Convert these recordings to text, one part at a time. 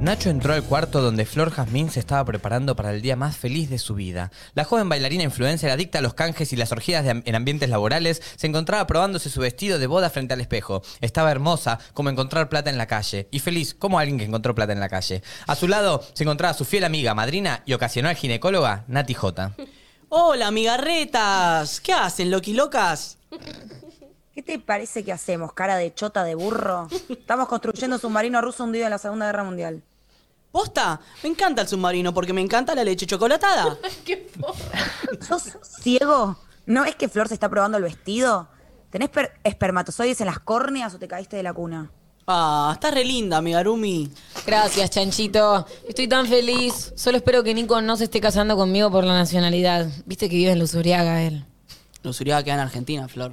Nacho entró al cuarto donde Flor Jazmín se estaba preparando para el día más feliz de su vida. La joven bailarina influencer adicta a los canjes y las orgías en ambientes laborales se encontraba probándose su vestido de boda frente al espejo. Estaba hermosa como encontrar plata en la calle y feliz como alguien que encontró plata en la calle. A su lado se encontraba su fiel amiga, madrina y ocasional ginecóloga, Nati J. Hola, migarretas. ¿Qué hacen, loqui locas? ¿Qué te parece que hacemos, cara de chota de burro? Estamos construyendo un submarino ruso hundido en la Segunda Guerra Mundial. ¿Posta? Me encanta el submarino porque me encanta la leche chocolatada. ¿Sos ciego? ¿No es que Flor se está probando el vestido? ¿Tenés per- espermatozoides en las córneas o te caíste de la cuna? Ah, estás re linda, Migarumi. Gracias, Chanchito. Estoy tan feliz. Solo espero que Nico no se esté casando conmigo por la nacionalidad. Viste que vive en Luzuriaga él. Los Uriaga quedan en Argentina, Flor.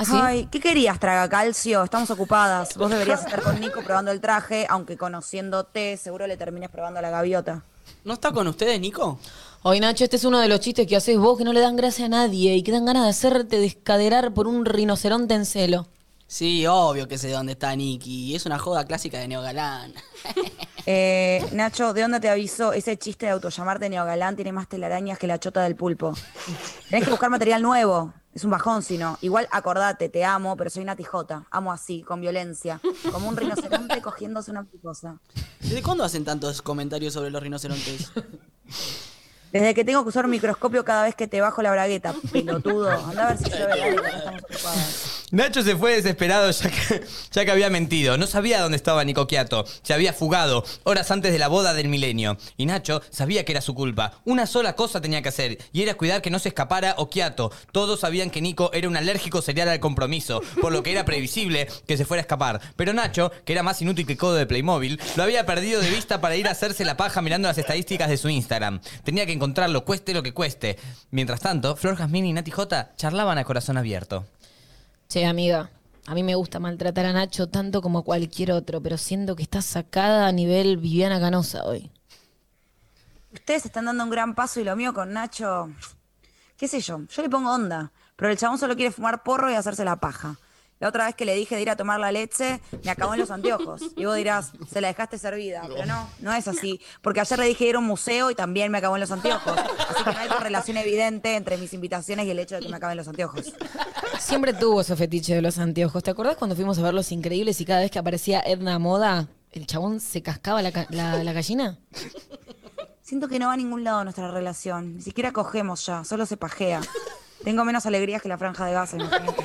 ¿Ah, sí? Ay, ¿qué querías, traga calcio? Estamos ocupadas. Vos deberías estar con Nico probando el traje, aunque conociéndote seguro le termines probando la gaviota. ¿No está con ustedes, Nico? Hoy, Nacho, este es uno de los chistes que haces vos que no le dan gracia a nadie y que dan ganas de hacerte descaderar por un rinoceronte en celo. Sí, obvio que sé dónde está Nicky. Es una joda clásica de Neogalán. Eh, Nacho, ¿de dónde te aviso? Ese chiste de autollamarte neogalán tiene más telarañas que la chota del pulpo. Tenés que buscar material nuevo. Es un bajón, si no. Igual acordate, te amo, pero soy Nati J. Amo así, con violencia. Como un rinoceronte cogiéndose una mariposa. ¿Desde cuándo hacen tantos comentarios sobre los rinocerontes? Desde que tengo que usar un microscopio cada vez que te bajo la bragueta, pelotudo. Anda a ver si llueve, dale, que acá estamos ocupadas. Nacho se fue desesperado ya que, había mentido. No sabía dónde estaba Nico Quiato. Se había fugado horas antes de la boda del milenio. Y Nacho sabía que era su culpa. Una sola cosa tenía que hacer y era cuidar que no se escapara Okiato. Todos sabían que Nico era un alérgico serial al compromiso, por lo que era previsible que se fuera a escapar. Pero Nacho, que era más inútil que codo de Playmobil, lo había perdido de vista para ir a hacerse la paja mirando las estadísticas de su Instagram. Tenía que encontrarlo, cueste lo que cueste. Mientras tanto, Flor Jazmín y Nati J charlaban a corazón abierto. Che, amiga, a mí me gusta maltratar a Nacho tanto como a cualquier otro, pero siento que está sacada a nivel Viviana Canosa hoy. Ustedes están dando un gran paso y lo mío con Nacho, qué sé yo, yo le pongo onda, pero el chabón solo quiere fumar porro y hacerse la paja. La otra vez que le dije de ir a tomar la leche, me acabó en los anteojos. Y vos dirás, se la dejaste servida. Pero no, no es así. Porque ayer le dije ir a un museo y también me acabó en los anteojos. Así que no hay correlación evidente entre mis invitaciones y el hecho de que me acaben los anteojos. Siempre tuvo ese fetiche de los anteojos. ¿Te acordás cuando fuimos a ver Los Increíbles y cada vez que aparecía Edna Moda, el chabón se cascaba la, ca- la- la gallina? Siento que no va a ningún lado nuestra relación. Ni siquiera cogemos ya, solo se pajea. Tengo menos alegrías que la franja de gas, imagínate.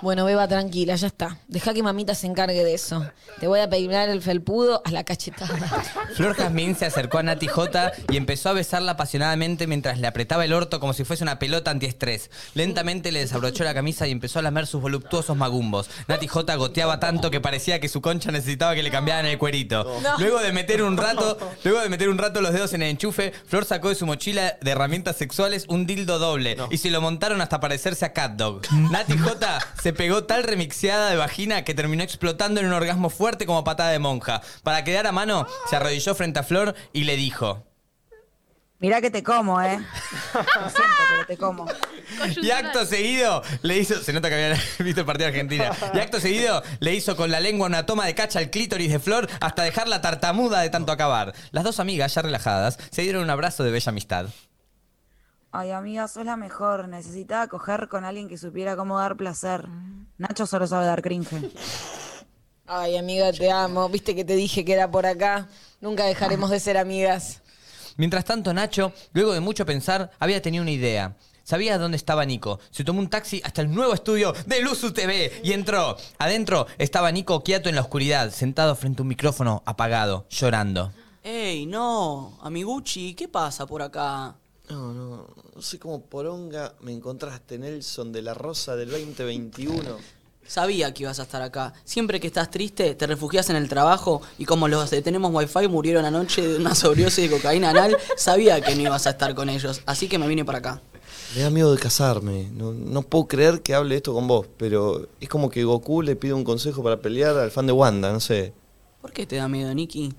Bueno, beba, tranquila, ya está. Deja que mamita se encargue de eso. Te voy a peinar el felpudo a la cachetada. Flor Jazmín se acercó a Nati J y empezó a besarla apasionadamente mientras le apretaba el orto como si fuese una pelota antiestrés. Lentamente le desabrochó la camisa y empezó a lamer sus voluptuosos magumbos. Nati J goteaba tanto que parecía que su concha necesitaba que le cambiaran el cuerito. Luego de meter un rato, luego de meter un rato los dedos en el enchufe, Flor sacó de su mochila de herramientas sexuales un dildo doble y se lo montaron hasta parecerse a Cat Dog. Nati J se pegó tal remixeada de vagina que terminó explotando en un orgasmo fuerte como patada de monja. Para quedar a mano, se arrodilló frente a Flor y le dijo. Mirá que te como, ¿eh? Lo siento, pero te como. Y acto seguido le hizo. Se nota que habían visto el partido de Argentina. Y acto seguido le hizo con la lengua una toma de cacha al clítoris de Flor hasta dejarla tartamuda de tanto acabar. Las dos amigas, ya relajadas, se dieron un abrazo de bella amistad. Ay, amiga, sos la mejor. Necesitaba coger con alguien que supiera cómo dar placer. Nacho solo sabe dar cringe. Ay, amiga, te amo. Viste que te dije que era por acá. Nunca dejaremos de ser amigas. Mientras tanto, Nacho, luego de mucho pensar, había tenido una idea. Sabía dónde estaba Nico. Se tomó un taxi hasta el nuevo estudio de Luzu TV y entró. Adentro estaba Nico quieto en la oscuridad, sentado frente a un micrófono apagado, llorando. Ey, no, amiguchi, ¿qué pasa por acá? No, no, no sé cómo poronga me encontraste, Nelson, de la Rosa del 2021. Sabía que ibas a estar acá. Siempre que estás triste, te refugias en el trabajo y como los de Tenemos Wi-Fi murieron anoche de una sobredosis de cocaína anal, sabía que no ibas a estar con ellos. Así que me vine para acá. Me da miedo de casarme. No, no puedo creer que hable esto con vos, pero es como que Goku le pide un consejo para pelear al fan de Wanda, no sé. ¿Por qué te da miedo, Nikki?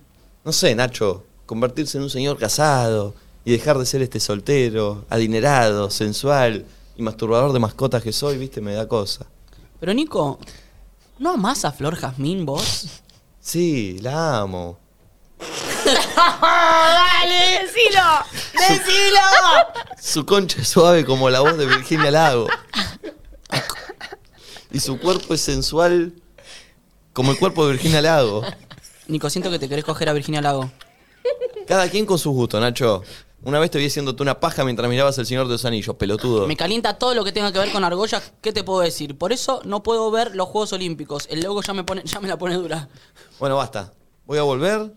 No sé, Nacho, convertirse en un señor casado y dejar de ser este soltero, adinerado, sensual y masturbador de mascotas que soy, viste, me da cosa. Pero Nico, ¿no amás a Flor Jazmín vos? Sí, la amo. ¡Dale! ¡Decilo! ¡Decilo! Su concha es suave como la voz de Virginia Lago. Y su cuerpo es sensual como el cuerpo de Virginia Lago. Nico, siento que te querés coger a Virginia Lago. Cada quien con sus gustos, Nacho. Una vez te vi haciéndote una paja mientras mirabas El Señor de los Anillos, pelotudo. Me calienta todo lo que tenga que ver con argollas. ¿Qué te puedo decir? Por eso no puedo ver los Juegos Olímpicos. El logo ya me, pone, ya me la pone dura. Bueno, basta. Voy a volver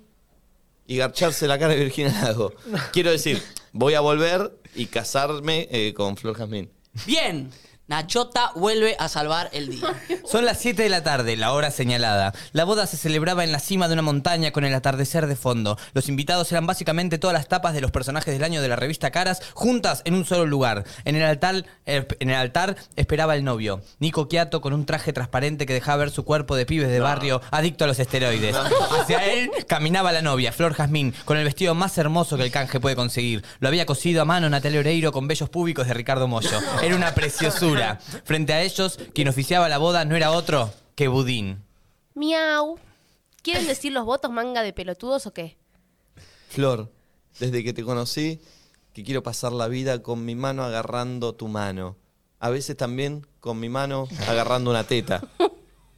y garcharse la cara de Virginia Lago. Quiero decir, voy a volver y casarme eh, con Flor Jazmín. Bien. Nachota vuelve a salvar el día. Son las 7 de la tarde, la hora señalada. La boda se celebraba en la cima de una montaña con el atardecer de fondo. Los invitados eran básicamente todas las tapas de los personajes del año de la revista Caras, juntas en un solo lugar. En el altar, eh, en el altar esperaba el novio, Nico Quiato, con un traje transparente que dejaba ver su cuerpo de pibes de barrio adicto a los esteroides. Hacia él caminaba la novia, Flor Jazmín, con el vestido más hermoso que el canje puede conseguir. Lo había cosido a mano Natalia Oreiro con bellos públicos de Ricardo Mollo. Era una preciosura. Frente a ellos, quien oficiaba la boda no era otro que Budín. Miau. ¿Quieren decir los votos manga de pelotudos o qué? Flor, desde que te conocí, que quiero pasar la vida con mi mano agarrando tu mano. A veces también con mi mano agarrando una teta.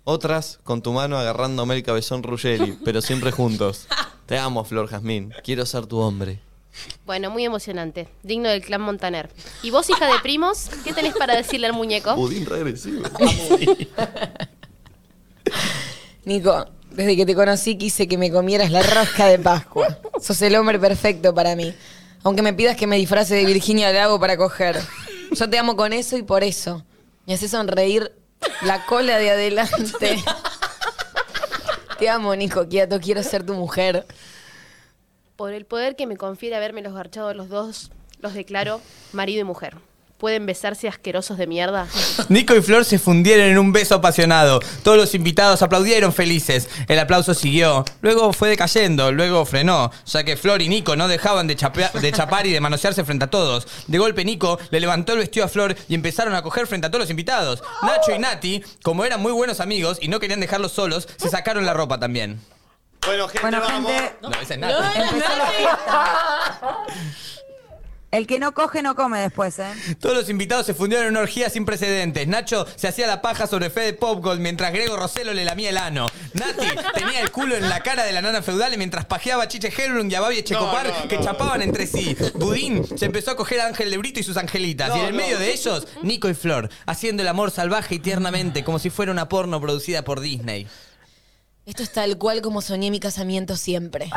Otras con tu mano agarrándome el cabezón Ruggeri, pero siempre juntos. Te amo, Flor Jazmín. Quiero ser tu hombre. Bueno, muy emocionante. Digno del clan Montaner. ¿Y vos, hija de primos, qué tenés para decirle al muñeco? Budín regresivo. Nico, desde que te conocí quise que me comieras la rosca de Pascua. Sos el hombre perfecto para mí. Aunque me pidas que me disfrace de Virginia Lago para coger. Yo te amo con eso y por eso. Me haces sonreír la cola de adelante. Te amo, Nico Quieto. Quiero ser tu mujer. Por el poder que me confiere haberme los garchado los dos, los declaro marido y mujer. ¿Pueden besarse asquerosos de mierda? Nico y Flor se fundieron en un beso apasionado. Todos los invitados aplaudieron felices. El aplauso siguió. Luego fue decayendo, luego frenó, ya que Flor y Nico no dejaban de, de chapar y de manosearse frente a todos. De golpe Nico le levantó el vestido a Flor y empezaron a coger frente a todos los invitados. Nacho y Nati, como eran muy buenos amigos y no querían dejarlos solos, se sacaron la ropa también. Bueno, gente, Bueno, vamos. gente, No, esa es Nati. empezó la fiesta. El que no coge no come después, ¿eh? Todos los invitados se fundieron en una orgía sin precedentes. Nacho se hacía la paja sobre Fede Popgold mientras Grego Roselo le lamía el ano. Nati tenía el culo en la cara de la nana feudal mientras pajeaba a Chiche Helblum y a Babi Echecopar que chapaban entre sí. Budín se empezó a coger a Ángel de Brito y sus angelitas. y en el medio de ellos, Nico y Flor, haciendo el amor salvaje y tiernamente, como si fuera una porno producida por Disney. Esto es tal cual como soñé mi casamiento siempre.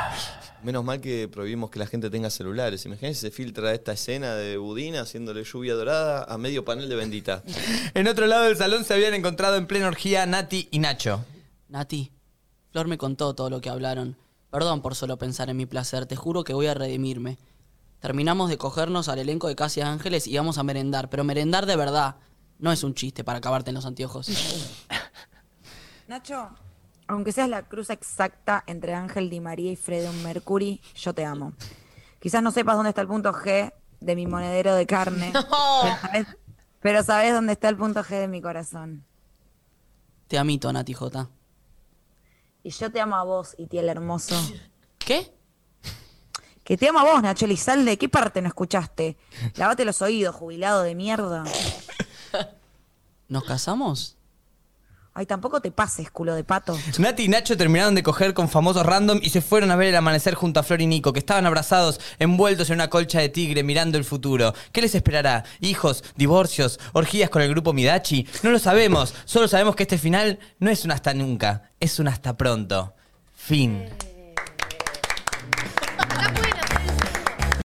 Menos mal que prohibimos que la gente tenga celulares. Imagínense, se filtra esta escena de Budín haciéndole lluvia dorada a medio panel de bendita. En otro lado del salón se habían encontrado en plena orgía Nati y Nacho. Nati, Flor me contó todo lo que hablaron. Perdón por solo pensar en mi placer, te juro que voy a redimirme. Terminamos de cogernos al elenco de Casi Ángeles y vamos a merendar, pero merendar de verdad. No es un chiste para acabarte en los anteojos. Nacho, aunque seas la cruz exacta entre Ángel Di María y Fredo Mercury, yo te amo. Quizás no sepas dónde está el punto G de mi monedero de carne, pero, sabes, pero sabes dónde está el punto G de mi corazón. Te amito, Nati J. Y yo te amo a vos, Itiel hermoso. ¿Qué? Que te amo a vos, Nacho Elizalde. ¿Qué parte no escuchaste? Lavate los oídos, jubilado de mierda. ¿Nos casamos? Ay, tampoco te pases, culo de pato. Nati y Nacho terminaron de coger con famosos random y se fueron a ver el amanecer junto a Flor y Nico, que estaban abrazados, envueltos en una colcha de tigre, mirando el futuro. ¿Qué les esperará? ¿Hijos? ¿Divorcios? ¿Orgías con el grupo Midachi? No lo sabemos. Solo sabemos que este final no es un hasta nunca, es un hasta pronto. Fin.